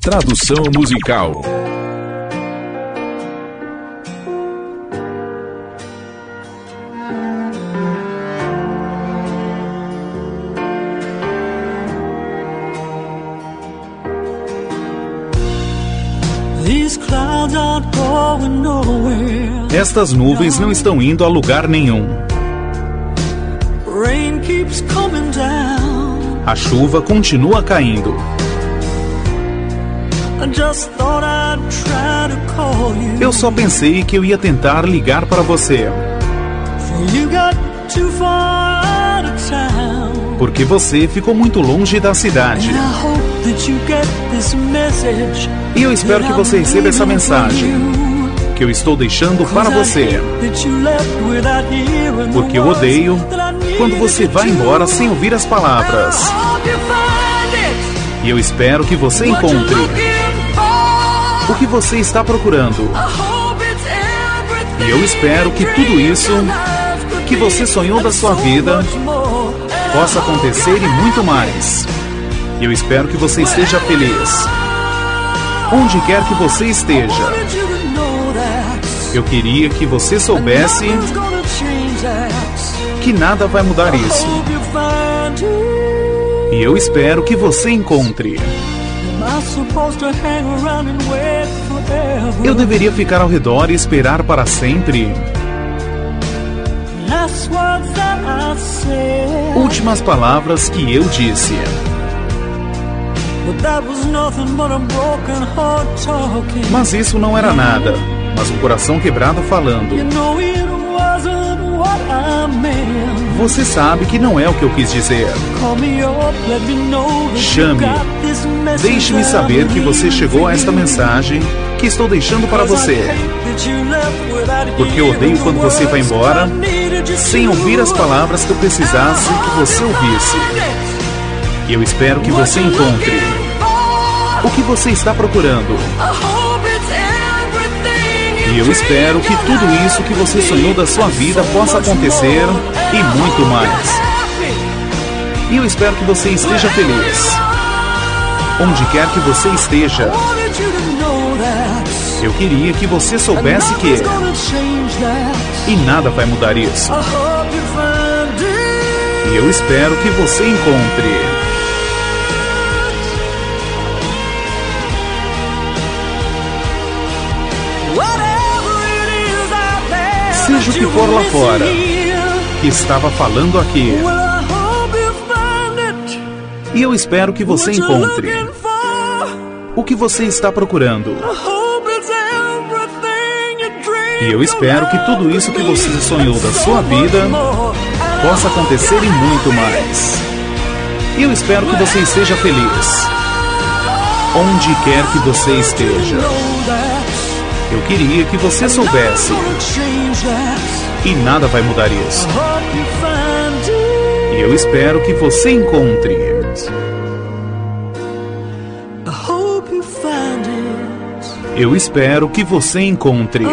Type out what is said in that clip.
Tradução musical. Estas nuvens não estão indo a lugar nenhum. A chuva continua caindo. Eu só pensei que eu ia tentar ligar para você. Porque você ficou muito longe da cidade. E eu espero que você receba essa mensagem que eu estou deixando para você. Porque eu odeio quando você vai embora sem ouvir as palavras. E eu espero que você encontre o que você está procurando. E eu espero que tudo isso que você sonhou da sua vida possa acontecer e muito mais. E eu espero que você esteja feliz. Onde quer que você esteja. Eu queria que você soubesse que nada vai mudar isso. E eu espero que você encontre. Eu deveria ficar ao redor e esperar para sempre? Últimas palavras que eu disse. Mas isso não era nada, mas um coração quebrado falando. Você sabe que não é o que eu quis dizer. Chame. Deixe-me saber que você chegou a esta mensagem que estou deixando para você. Porque eu odeio quando você vai embora sem ouvir as palavras que eu precisasse que você ouvisse. E eu espero que você encontre o que você está procurando. E eu espero que tudo isso que você sonhou da sua vida possa acontecer e muito mais. E eu espero que você esteja feliz. Onde quer que você esteja. Eu queria que você soubesse que. E nada vai mudar isso. E eu espero que você encontre. seja o que for lá fora, que estava falando aqui. E eu espero que você encontre o que você está procurando. E eu espero que tudo isso que você sonhou da sua vida possa acontecer e muito mais. E eu espero que você esteja feliz. Onde quer que você esteja. Eu queria que você soubesse. E nada vai mudar isso. E eu espero que você encontre. Eu espero que você encontre.